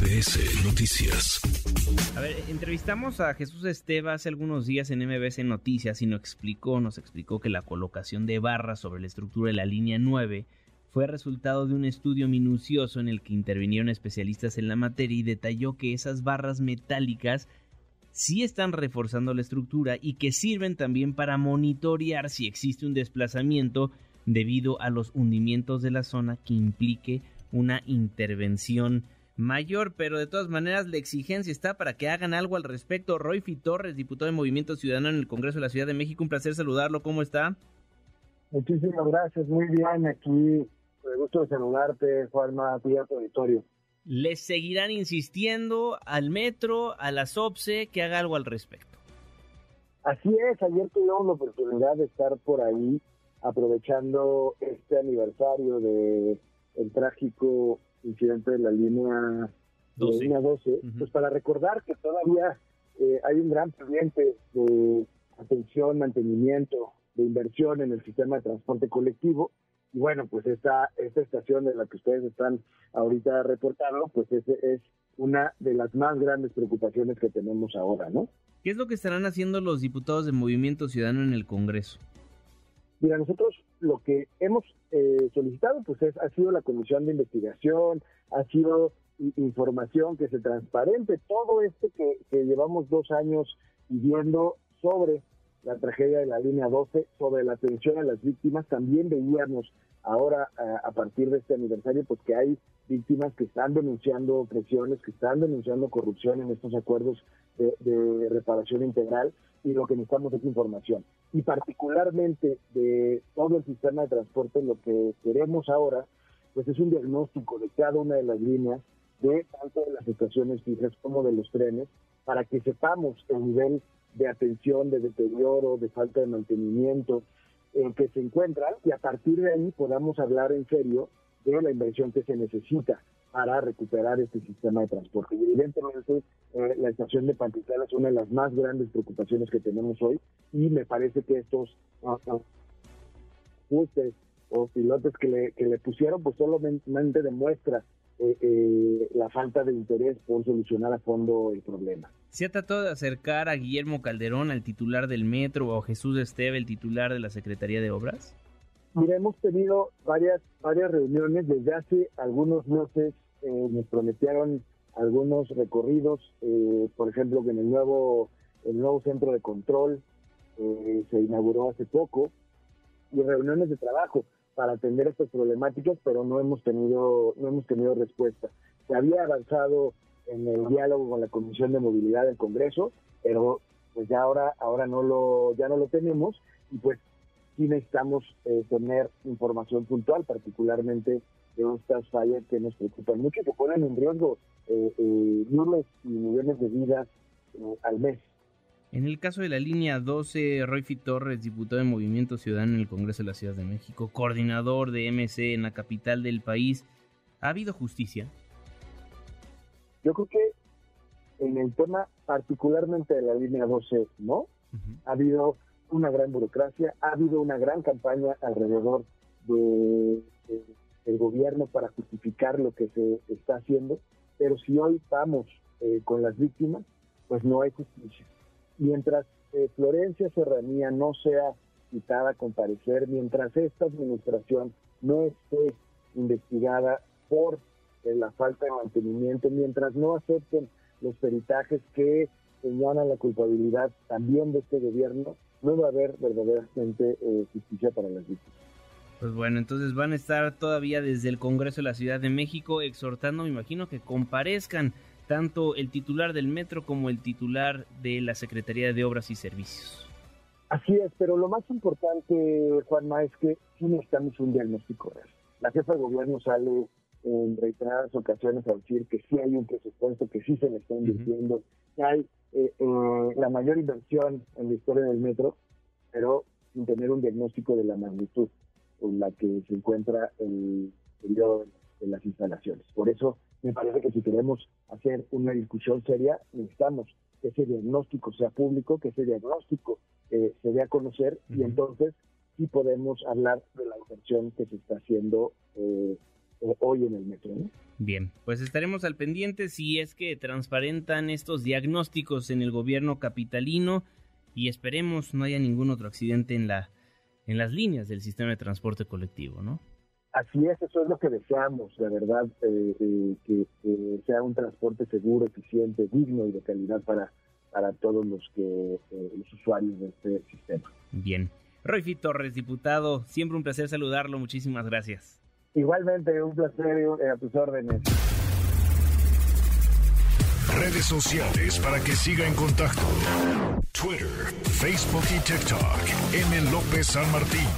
MBS Noticias. A ver, entrevistamos a Jesús Esteva hace algunos días en MBS Noticias y nos explicó, nos explicó que la colocación de barras sobre la estructura de la línea 9 fue resultado de un estudio minucioso en el que intervinieron especialistas en la materia y detalló que esas barras metálicas sí están reforzando la estructura y que sirven también para monitorear si existe un desplazamiento debido a los hundimientos de la zona que implique una intervención mayor, pero de todas maneras la exigencia está para que hagan algo al respecto. Roy Torres, diputado de Movimiento Ciudadano en el Congreso de la Ciudad de México, un placer saludarlo, ¿cómo está? Muchísimas gracias, muy bien, aquí, me gusto saludarte, Juanma, a tu auditorio. ¿Les seguirán insistiendo al metro, a la SOPSE, que haga algo al respecto? Así es, ayer tuvimos la oportunidad de estar por ahí aprovechando este aniversario de el trágico incidente de la línea 12, línea 12 pues para recordar que todavía eh, hay un gran pendiente de atención, mantenimiento, de inversión en el sistema de transporte colectivo. Y bueno, pues esta, esta estación de la que ustedes están ahorita reportando, pues es, es una de las más grandes preocupaciones que tenemos ahora, ¿no? ¿Qué es lo que estarán haciendo los diputados de Movimiento Ciudadano en el Congreso? Mira, nosotros lo que hemos eh, solicitado pues es, ha sido la comisión de investigación, ha sido información que se transparente, todo esto que, llevamos dos años viviendo sobre la tragedia de la línea 12, sobre la atención a las víctimas, también veíamos ahora a partir de este aniversario pues que hay víctimas que están denunciando presiones, que están denunciando corrupción en estos acuerdos de reparación integral y lo que necesitamos es información. Y particularmente de todo el sistema de transporte, lo que queremos ahora, pues es un diagnóstico de cada una de las líneas, de tanto de las estaciones fijas como de los trenes, para que sepamos el nivel de atención, de deterioro, de falta de mantenimiento en que se encuentran y a partir de ahí podamos hablar en serio de la inversión que se necesita para recuperar este sistema de transporte. Y evidentemente eh, la estación de Pantizal es una de las más grandes preocupaciones que tenemos hoy y me parece que estos uh, ajustes o pilotes que le, que le pusieron pues solamente demuestra eh, eh, la falta de interés por solucionar a fondo el problema. ¿Se ha tratado de acercar a Guillermo Calderón, al titular del metro, o a Jesús Esteve, el titular de la Secretaría de Obras? Mira, hemos tenido varias varias reuniones desde hace algunos meses. Eh, nos prometieron algunos recorridos, eh, por ejemplo, que en el nuevo el nuevo centro de control eh, se inauguró hace poco y reuniones de trabajo para atender estas problemáticas, pero no hemos tenido no hemos tenido respuesta. Se había avanzado en el diálogo con la Comisión de Movilidad del Congreso, pero pues ya ahora ahora no lo ya no lo tenemos y pues sí necesitamos eh, tener información puntual, particularmente de estas fallas que nos preocupan mucho y que ponen en riesgo eh, eh, miles y millones de vidas al mes. En el caso de la línea 12, Roy Torres, diputado de Movimiento Ciudadano en el Congreso de la Ciudad de México, coordinador de MC en la capital del país, ¿ha habido justicia? Yo creo que en el tema particularmente de la línea 12, ¿no? Ha habido una gran burocracia, ha habido una gran campaña alrededor de, del gobierno para justificar lo que se está haciendo, pero si hoy estamos eh, con las víctimas, pues no hay justicia. Mientras eh, Florencia Serranía no sea citada a comparecer, mientras esta administración no esté investigada por eh, la falta de mantenimiento, mientras no acepten los peritajes que señalan la culpabilidad también de este gobierno, no va a haber verdaderamente eh, justicia para las víctimas. Pues bueno, entonces van a estar todavía desde el Congreso de la Ciudad de México exhortando, me imagino, que comparezcan tanto el titular del metro como el titular de la Secretaría de Obras y Servicios. Así es, pero lo más importante, Juanma, es que sí necesitamos un diagnóstico real. La jefa de gobierno sale en reiteradas ocasiones a decir que sí hay un presupuesto, que sí se le está invirtiendo, que hay eh, eh, la mayor inversión en la historia del metro, pero sin tener un diagnóstico de la magnitud en la que se encuentra el periodo de las instalaciones. Por eso me parece que si queremos hacer una discusión seria, necesitamos que ese diagnóstico sea público, que ese diagnóstico eh, se dé a conocer y entonces sí podemos hablar de la inversión que se está haciendo eh, hoy en el metro. Bien, pues estaremos al pendiente si es que transparentan estos diagnósticos en el gobierno capitalino y esperemos no haya ningún otro accidente en la en las líneas del sistema de transporte colectivo, ¿no? Así es, eso es lo que deseamos, de verdad, eh, eh, que, sea un transporte seguro, eficiente, digno y de calidad para, para todos los que los usuarios de este sistema. Bien. Roy Torres, diputado, siempre un placer saludarlo, muchísimas gracias. Igualmente, un placer a tus órdenes. Redes sociales para que siga en contacto: Twitter, Facebook y TikTok. M. López San Martín.